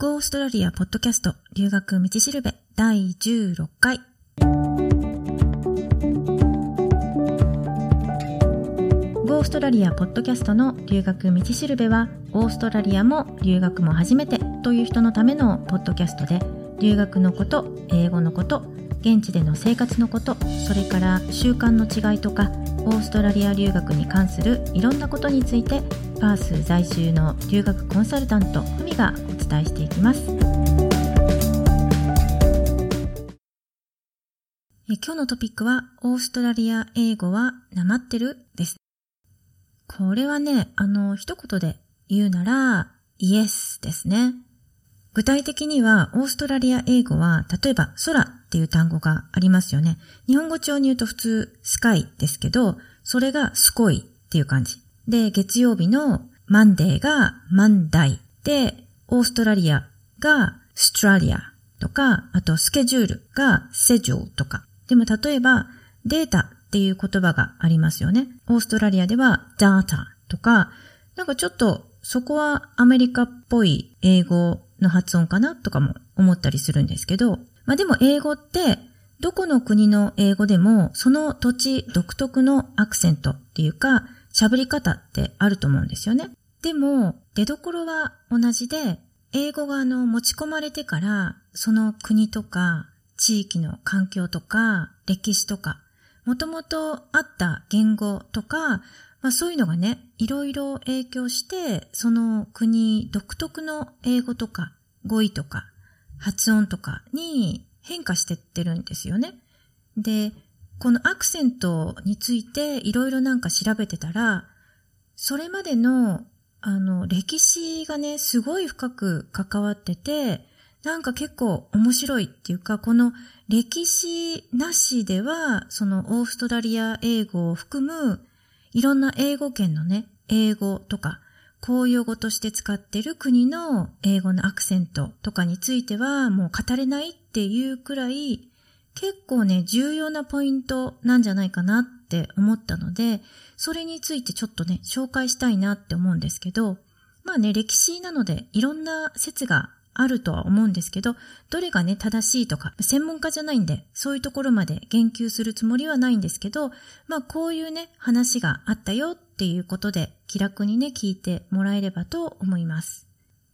Go オーストラリアポッドキャスト留学道しるべ第16回。Go オーストラリアポッドキャストの留学道しるべは、オーストラリアも留学も初めてという人のためのポッドキャストで、留学のこと、英語のこと、現地での生活のこと、それから習慣の違いとか、オーストラリア留学に関するいろんなことについてパース在住の留学コンサルタントふみが伝えしていきますえ今日のトピックはオーストラリア英語はなまってるですこれはねあの一言で言うならイエスですね具体的には、オーストラリア英語は、例えば、空っていう単語がありますよね。日本語調に言うと普通、スカイですけど、それがスコイっていう感じ。で、月曜日のマンデーがマンダイ。で、オーストラリアがストラリアとか、あとスケジュールがセジュールとか。でも例えば、データっていう言葉がありますよね。オーストラリアではダータとか、なんかちょっとそこはアメリカっぽい英語の発音かなとかも思ったりするんですけど、まあでも英語ってどこの国の英語でもその土地独特のアクセントっていうか喋り方ってあると思うんですよね。でも出どころは同じで英語があの持ち込まれてからその国とか地域の環境とか歴史とかもともとあった言語とかまあそういうのがね、いろいろ影響して、その国独特の英語とか語彙とか発音とかに変化してってるんですよね。で、このアクセントについていろいろなんか調べてたら、それまでのあの歴史がね、すごい深く関わってて、なんか結構面白いっていうか、この歴史なしでは、そのオーストラリア英語を含むいろんな英語圏のね、英語とか、公用語として使ってる国の英語のアクセントとかについてはもう語れないっていうくらい結構ね、重要なポイントなんじゃないかなって思ったので、それについてちょっとね、紹介したいなって思うんですけど、まあね、歴史なのでいろんな説があるとは思うんですけど、どれがね、正しいとか、専門家じゃないんで、そういうところまで言及するつもりはないんですけど、まあこういうね、話があったよっていうことで、気楽にね、聞いてもらえればと思います。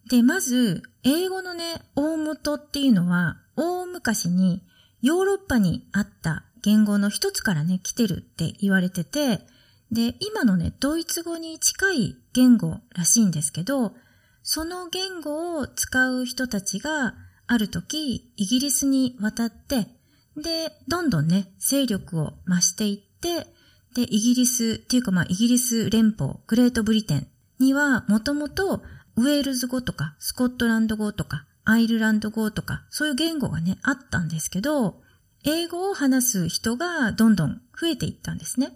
で、まず、英語のね、大元っていうのは、大昔にヨーロッパにあった言語の一つからね、来てるって言われてて、で、今のね、ドイツ語に近い言語らしいんですけど、その言語を使う人たちがある時イギリスに渡って、で、どんどんね、勢力を増していって、で、イギリスっていうかまあイギリス連邦、グレートブリテンにはもともとウェールズ語とかスコットランド語とかアイルランド語とかそういう言語がね、あったんですけど、英語を話す人がどんどん増えていったんですね。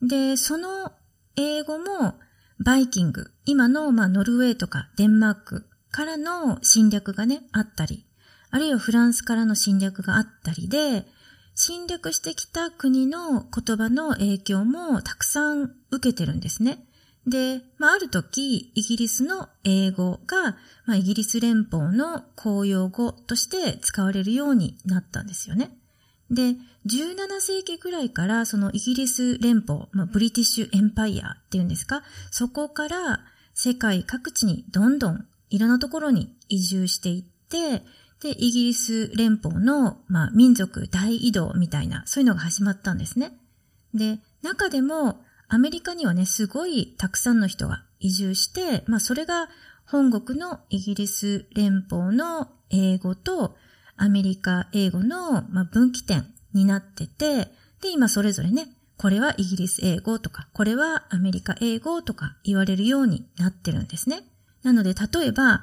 で、その英語もバイキング、今の、まあ、ノルウェーとかデンマークからの侵略がね、あったり、あるいはフランスからの侵略があったりで、侵略してきた国の言葉の影響もたくさん受けてるんですね。で、まあ、ある時、イギリスの英語が、まあ、イギリス連邦の公用語として使われるようになったんですよね。で、17世紀ぐらいからそのイギリス連邦、まあ、ブリティッシュエンパイアっていうんですか、そこから世界各地にどんどんいろんなところに移住していって、で、イギリス連邦の、まあ、民族大移動みたいな、そういうのが始まったんですね。で、中でもアメリカにはね、すごいたくさんの人が移住して、まあ、それが本国のイギリス連邦の英語とアメリカ英語の、ま分岐点になってて、で、今それぞれね、これはイギリス英語とか、これはアメリカ英語とか言われるようになってるんですね。なので、例えば、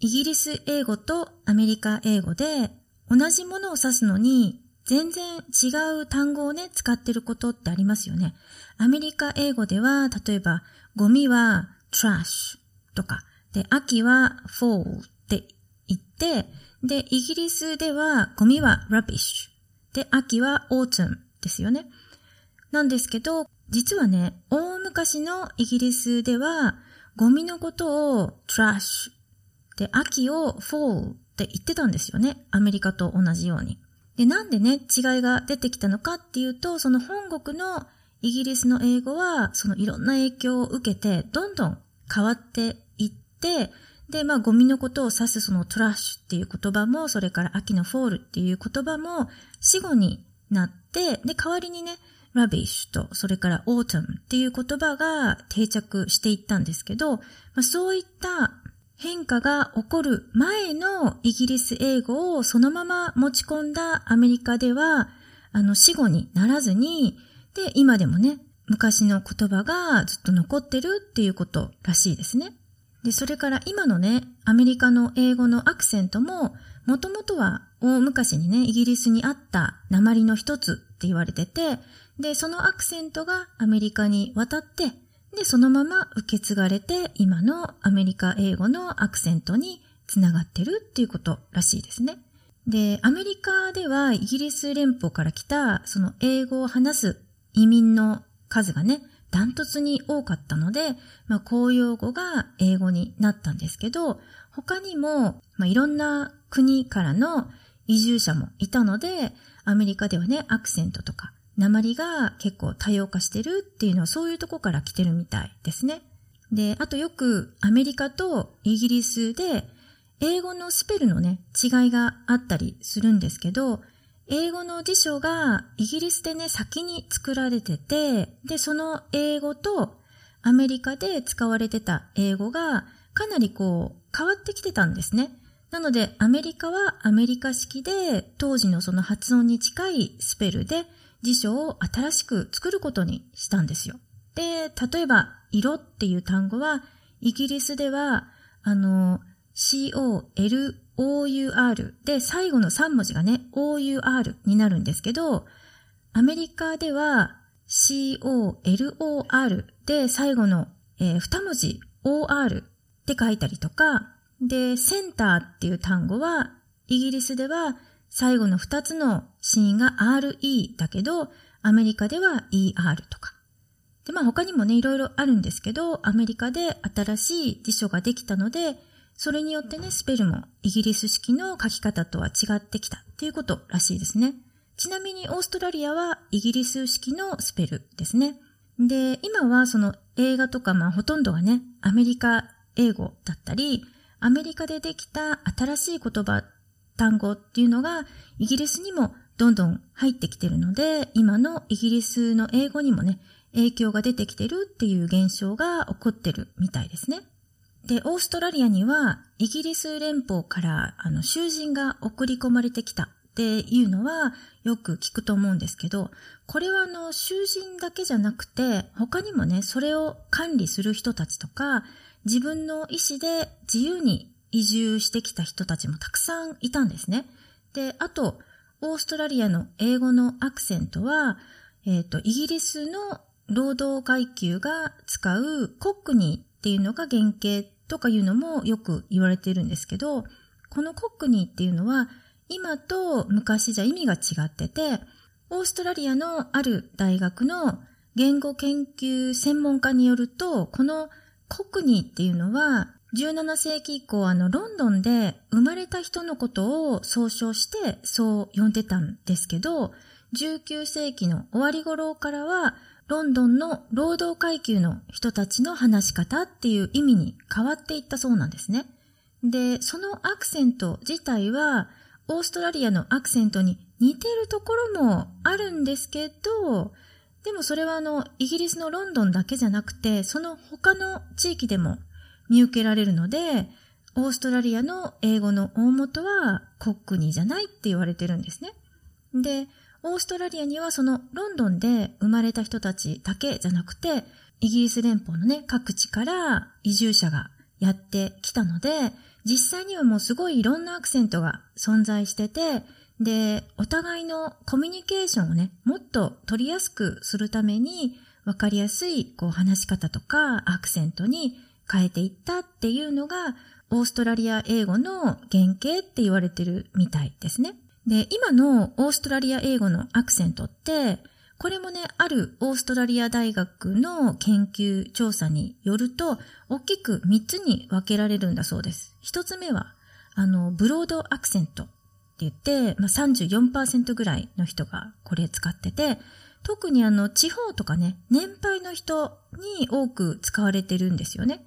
イギリス英語とアメリカ英語で同じものを指すのに全然違う単語をね、使ってることってありますよね。アメリカ英語では、例えば、ゴミは trash とか、で、秋は fall って言って、で、イギリスではゴミは rubbish。で、秋は autumn ですよね。なんですけど、実はね、大昔のイギリスでは、ゴミのことを trash で、秋を fall って言ってたんですよね。アメリカと同じように。で、なんでね、違いが出てきたのかっていうと、その本国のイギリスの英語は、そのいろんな影響を受けて、どんどん変わっていって、で、まあ、ゴミのことを指すそのトラッシュっていう言葉も、それから秋のフォールっていう言葉も死語になって、で、代わりにね、 rubbish と、それから autumn っていう言葉が定着していったんですけど、まあ、そういった変化が起こる前のイギリス英語をそのまま持ち込んだアメリカでは、あの死語にならずに、で、今でもね、昔の言葉がずっと残ってるっていうことらしいですね。で、それから今のね、アメリカの英語のアクセントも、もともとは大昔にね、イギリスにあった鉛の一つって言われてて、で、そのアクセントがアメリカに渡って、で、そのまま受け継がれて、今のアメリカ英語のアクセントにつながってるっていうことらしいですね。で、アメリカではイギリス連邦から来た、その英語を話す移民の数がね、ダントツに多かったので、まあ、公用語が英語になったんですけど、他にも、まあ、いろんな国からの移住者もいたので、アメリカではね、アクセントとか、鉛が結構多様化してるっていうのはそういうとこから来てるみたいですね。で、あとよくアメリカとイギリスで英語のスペルのね、違いがあったりするんですけど、英語の辞書がイギリスでね、先に作られてて、で、その英語とアメリカで使われてた英語がかなりこう変わってきてたんですね。なので、アメリカはアメリカ式で当時のその発音に近いスペルで辞書を新しく作ることにしたんですよ。で、例えば、色っていう単語は、イギリスでは、あの、COL OUR で最後の3文字がね、OUR になるんですけど、アメリカでは COLOR で最後の、えー、2文字 OR って書いたりとか、で、センターっていう単語は、イギリスでは最後の2つの子音が RE だけど、アメリカでは ER とか。で、まあ他にもね、いろいろあるんですけど、アメリカで新しい辞書ができたので、それによってね、スペルもイギリス式の書き方とは違ってきたっていうことらしいですね。ちなみにオーストラリアはイギリス式のスペルですね。で、今はその映画とかまあほとんどがね、アメリカ英語だったり、アメリカでできた新しい言葉、単語っていうのがイギリスにもどんどん入ってきてるので、今のイギリスの英語にもね、影響が出てきてるっていう現象が起こってるみたいですね。で、オーストラリアにはイギリス連邦からあの囚人が送り込まれてきたっていうのはよく聞くと思うんですけど、これはあの囚人だけじゃなくて他にもね、それを管理する人たちとか自分の意思で自由に移住してきた人たちもたくさんいたんですね。で、あと、オーストラリアの英語のアクセントは、えっ、ー、と、イギリスの労働階級が使うコックニーっていうのが原型とかいうのもよく言われているんですけど、このコックニーっていうのは今と昔じゃ意味が違ってて、オーストラリアのある大学の言語研究専門家によると、このコックニーっていうのは17世紀以降あのロンドンで生まれた人のことを総称してそう呼んでたんですけど、19世紀の終わり頃からはロンドンの労働階級の人たちの話し方っていう意味に変わっていったそうなんですね。で、そのアクセント自体は、オーストラリアのアクセントに似てるところもあるんですけど、でもそれはあの、イギリスのロンドンだけじゃなくて、その他の地域でも見受けられるので、オーストラリアの英語の大元はコックニーじゃないって言われてるんですね。で、オーストラリアにはそのロンドンで生まれた人たちだけじゃなくて、イギリス連邦のね、各地から移住者がやってきたので、実際にはもうすごいいろんなアクセントが存在してて、で、お互いのコミュニケーションをね、もっと取りやすくするために、わかりやすいこう話し方とかアクセントに変えていったっていうのが、オーストラリア英語の原型って言われてるみたいですね。で、今のオーストラリア英語のアクセントって、これもね、あるオーストラリア大学の研究調査によると、大きく3つに分けられるんだそうです。1つ目は、あの、ブロードアクセントって言って、まあ、34%ぐらいの人がこれ使ってて、特にあの、地方とかね、年配の人に多く使われてるんですよね。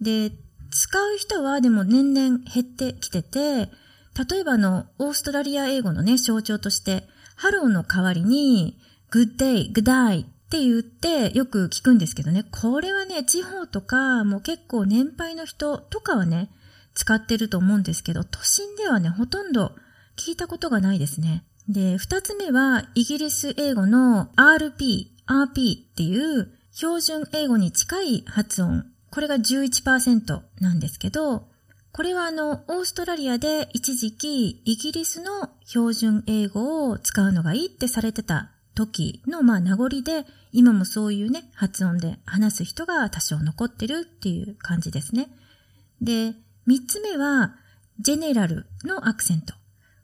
で、使う人はでも年々減ってきてて、例えばあの、オーストラリア英語のね、象徴として、ハローの代わりに、good day, good day って言ってよく聞くんですけどね、これはね、地方とか、もう結構年配の人とかはね、使ってると思うんですけど、都心ではね、ほとんど聞いたことがないですね。で、二つ目は、イギリス英語の RP、RP っていう標準英語に近い発音。これが11%なんですけど、これはあの、オーストラリアで一時期イギリスの標準英語を使うのがいいってされてた時のまあ名残で、今もそういうね、発音で話す人が多少残ってるっていう感じですね。で、三つ目は、ジェネラルのアクセント。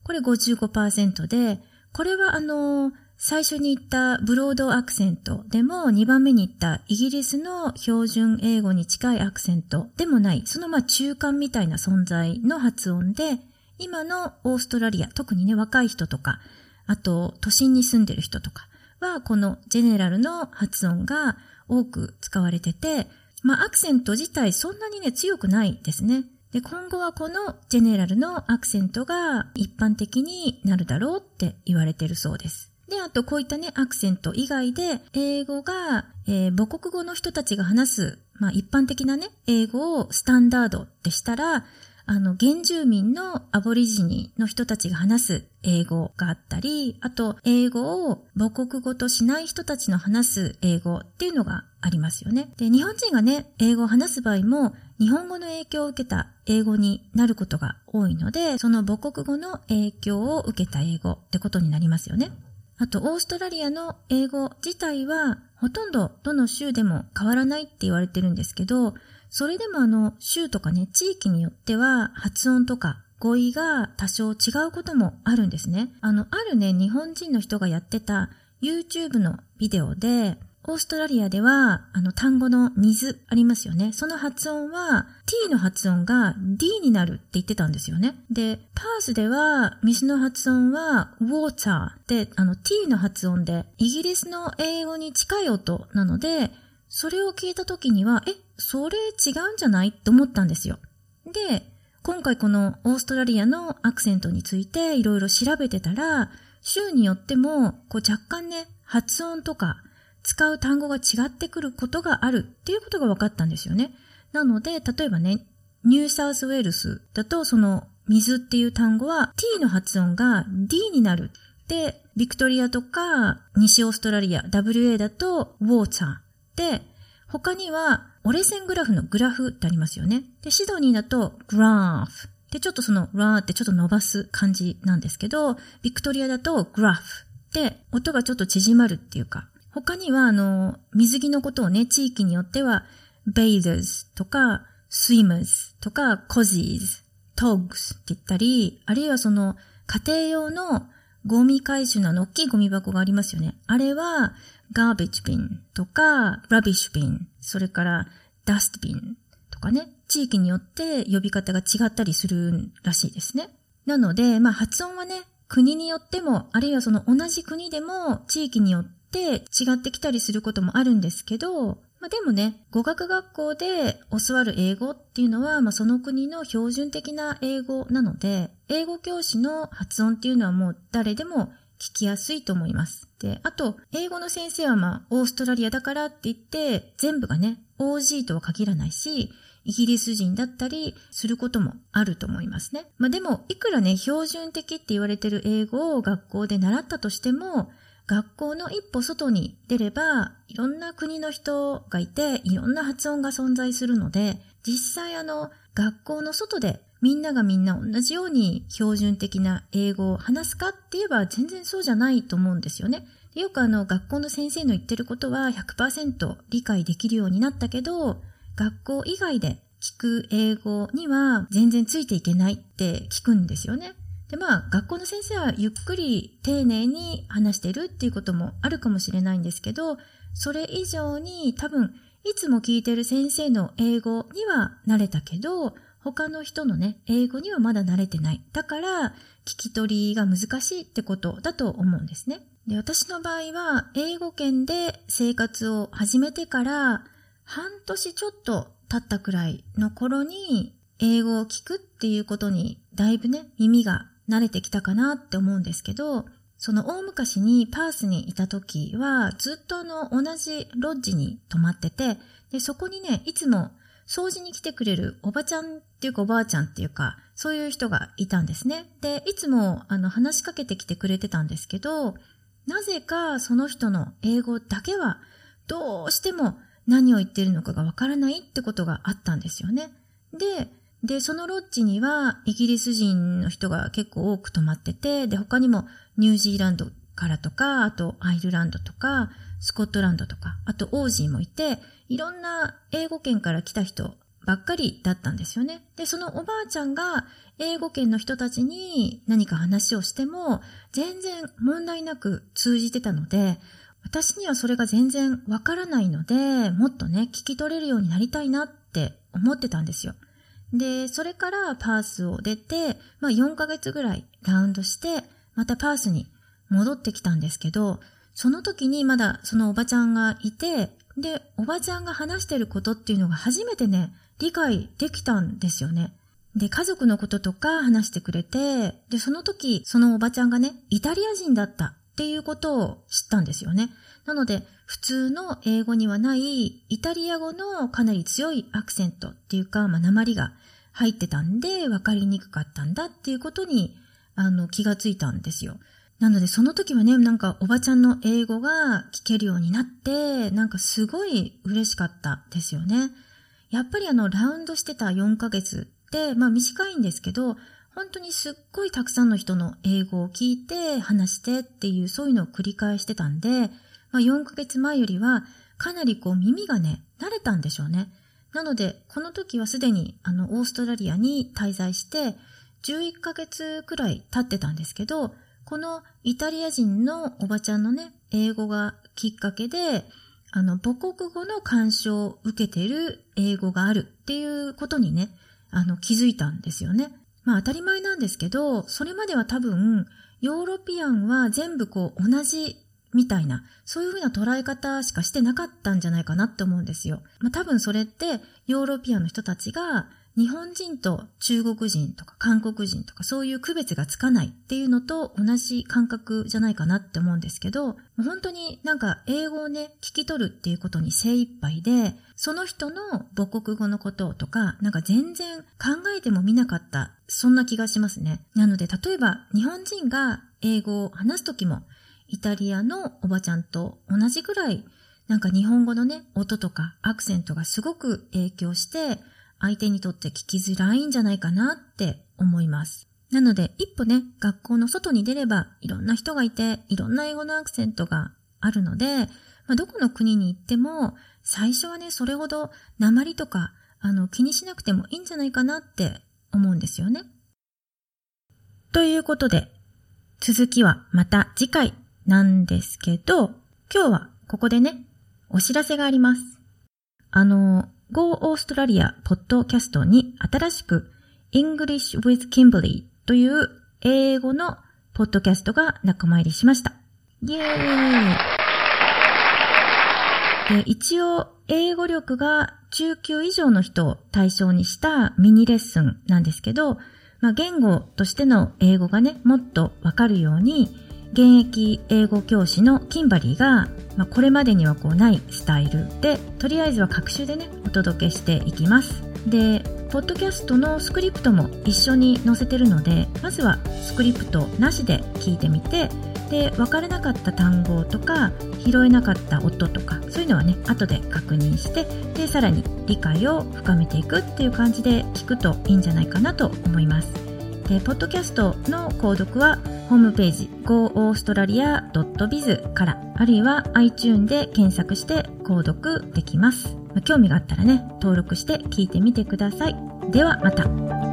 これ55%で、これはあの、最初に言ったブロードアクセントでも2番目に言ったイギリスの標準英語に近いアクセントでもない、そのまあ中間みたいな存在の発音で、今のオーストラリア、特にね若い人とか、あと都心に住んでる人とかはこのジェネラルの発音が多く使われてて、まあアクセント自体そんなにね強くないですね。で、今後はこのジェネラルのアクセントが一般的になるだろうって言われてるそうです。で、あとこういったね、アクセント以外で、英語が、えー、母国語の人たちが話す、まあ一般的なね、英語をスタンダードってしたら、あの、原住民のアボリジニの人たちが話す英語があったり、あと、英語を母国語としない人たちの話す英語っていうのがありますよね。で、日本人がね、英語を話す場合も、日本語の影響を受けた英語になることが多いので、その母国語の影響を受けた英語ってことになりますよね。あと、オーストラリアの英語自体は、ほとんどどの州でも変わらないって言われてるんですけど、それでもあの、州とかね、地域によっては発音とか語彙が多少違うこともあるんですね。あの、あるね、日本人の人がやってた YouTube のビデオで、オーストラリアでは、あの単語の水ありますよね。その発音は t の発音が d になるって言ってたんですよね。で、パースでは水の発音は water で、あの t の発音でイギリスの英語に近い音なので、それを聞いた時には、え、それ違うんじゃない？って思ったんですよ。で、今回このオーストラリアのアクセントについていろいろ調べてたら、州によっても、こう若干ね、発音とか使う単語が違ってくることがあるっていうことが分かったんですよね。なので、例えばね、ニューサウスウェールスだとその水っていう単語は t の発音が d になる。で、ビクトリアとか西オーストラリア、WA だと water。で、他には折れ線グラフのグラフってありますよね。で、シドニーだとグラフ。で、ちょっとそのラーってちょっと伸ばす感じなんですけど、ビクトリアだとグラフ。で、音がちょっと縮まるっていうか、他には、あの、水着のことをね、地域によっては、bathers とか、swimmers とか、cozies、togs って言ったり、あるいはその、家庭用のゴミ回収の大きいゴミ箱がありますよね。あれは、garbage bin とか、rubbish bin、それから dust bin とかね、地域によって呼び方が違ったりするらしいですね。なので、まあ発音はね、国によっても、あるいはその同じ国でも地域によってって違ってきたりすることもあるんですけど、まあ、でもね、語学学校で教わる英語っていうのは、まあ、その国の標準的な英語なので、英語教師の発音っていうのはもう誰でも聞きやすいと思います。で、あと、英語の先生はまあ、オーストラリアだからって言って、全部がね、OG とは限らないし、イギリス人だったりすることもあると思いますね。まあでも、いくらね、標準的って言われてる英語を学校で習ったとしても、学校の一歩外に出れば、いろんな国の人がいて、いろんな発音が存在するので、実際あの、学校の外でみんながみんな同じように標準的な英語を話すかって言えば全然そうじゃないと思うんですよね。よくあの、学校の先生の言ってることは100%理解できるようになったけど、学校以外で聞く英語には全然ついていけないって聞くんですよね。で、まあ、学校の先生はゆっくり丁寧に話してるっていうこともあるかもしれないんですけど、それ以上に多分、いつも聞いてる先生の英語には慣れたけど、他の人のね、英語にはまだ慣れてない。だから、聞き取りが難しいってことだと思うんですね。で、私の場合は、英語圏で生活を始めてから、半年ちょっと経ったくらいの頃に、英語を聞くっていうことに、だいぶね、耳が慣れてきたかなって思うんですけど、その大昔にパースにいた時は、ずっとあの、同じロッジに泊まってて、で、そこにね、いつも掃除に来てくれるおばちゃんっていうかおばあちゃんっていうか、そういう人がいたんですね。で、いつもあの話しかけてきてくれてたんですけど、なぜかその人の英語だけはどうしても何を言ってるのかがわからないってことがあったんですよね。で、で、そのロッジにはイギリス人の人が結構多く泊まってて、で、他にもニュージーランドからとか、あとアイルランドとか、スコットランドとか、あとオージーもいて、いろんな英語圏から来た人ばっかりだったんですよね。で、そのおばあちゃんが英語圏の人たちに何か話をしても全然問題なく通じてたので、私にはそれが全然わからないので、もっとね、聞き取れるようになりたいなって思ってたんですよ。で、それからパースを出て、まあ4ヶ月ぐらいラウンドして、またパースに戻ってきたんですけど、その時にまだそのおばちゃんがいて、で、おばちゃんが話してることっていうのが初めてね、理解できたんですよね。で、家族のこととか話してくれて、で、その時、そのおばちゃんがね、イタリア人だったっていうことを知ったんですよね。なので、普通の英語にはないイタリア語のかなり強いアクセントっていうか、まあ、鉛が入ってたんで、分かりにくかったんだっていうことに、あの、気がついたんですよ。なのでその時はね、なんかおばちゃんの英語が聞けるようになって、なんかすごい嬉しかったですよね。やっぱりあのラウンドしてた4ヶ月って、まあ短いんですけど、本当にすっごいたくさんの人の英語を聞いて話してっていうそういうのを繰り返してたんで、まあ4ヶ月前よりはかなりこう耳がね、慣れたんでしょうね。なので、この時はすでにあのオーストラリアに滞在して11ヶ月くらい経ってたんですけど、このイタリア人のおばちゃんのね、英語がきっかけで、あの、母国語の干渉を受けている英語があるっていうことにね、あの、気づいたんですよね。まあ当たり前なんですけど、それまでは多分、ヨーロピアンは全部こう同じみたいな、そういうふうな捉え方しかしてなかったんじゃないかなって思うんですよ。まあ多分それってヨーロピアの人たちが日本人と中国人とか韓国人とかそういう区別がつかないっていうのと同じ感覚じゃないかなって思うんですけど、本当になんか英語をね、聞き取るっていうことに精一杯で、その人の母国語のこととか、なんか全然考えてもみなかった、そんな気がしますね。なので、例えば日本人が英語を話すときも、イタリアのおばちゃんと同じぐらい、なんか日本語のね、音とかアクセントがすごく影響して、相手にとって聞きづらいんじゃないかなって思います。なので、一歩ね、学校の外に出れば、いろんな人がいて、いろんな英語のアクセントがあるので、まあ、どこの国に行っても、最初はね、それほど鉛とか、あの、気にしなくてもいいんじゃないかなって思うんですよね。ということで、続きはまた次回なんですけど、今日はここでね、お知らせがあります。あの、Go オーストラリアポッドキャストに新しく English with Kimberly という英語のポッドキャストが仲間入りしました。イェーイで一応、英語力が中級以上の人を対象にしたミニレッスンなんですけど、まあ、言語としての英語がね、もっとわかるように、現役英語教師のキンバリーが、まあ、これまでにはこうないスタイルで、とりあえずは各種でね、お届けしていきます。で、ポッドキャストのスクリプトも一緒に載せてるので、まずはスクリプトなしで聞いてみて、で、わからなかった単語とか、拾えなかった音とか、そういうのはね、後で確認して、で、さらに理解を深めていくっていう感じで聞くといいんじゃないかなと思います。で、ポッドキャストの購読は、ホームページ goaustralia.biz からあるいは iTune で検索して購読できます。興味があったらね、登録して聞いてみてください。ではまた。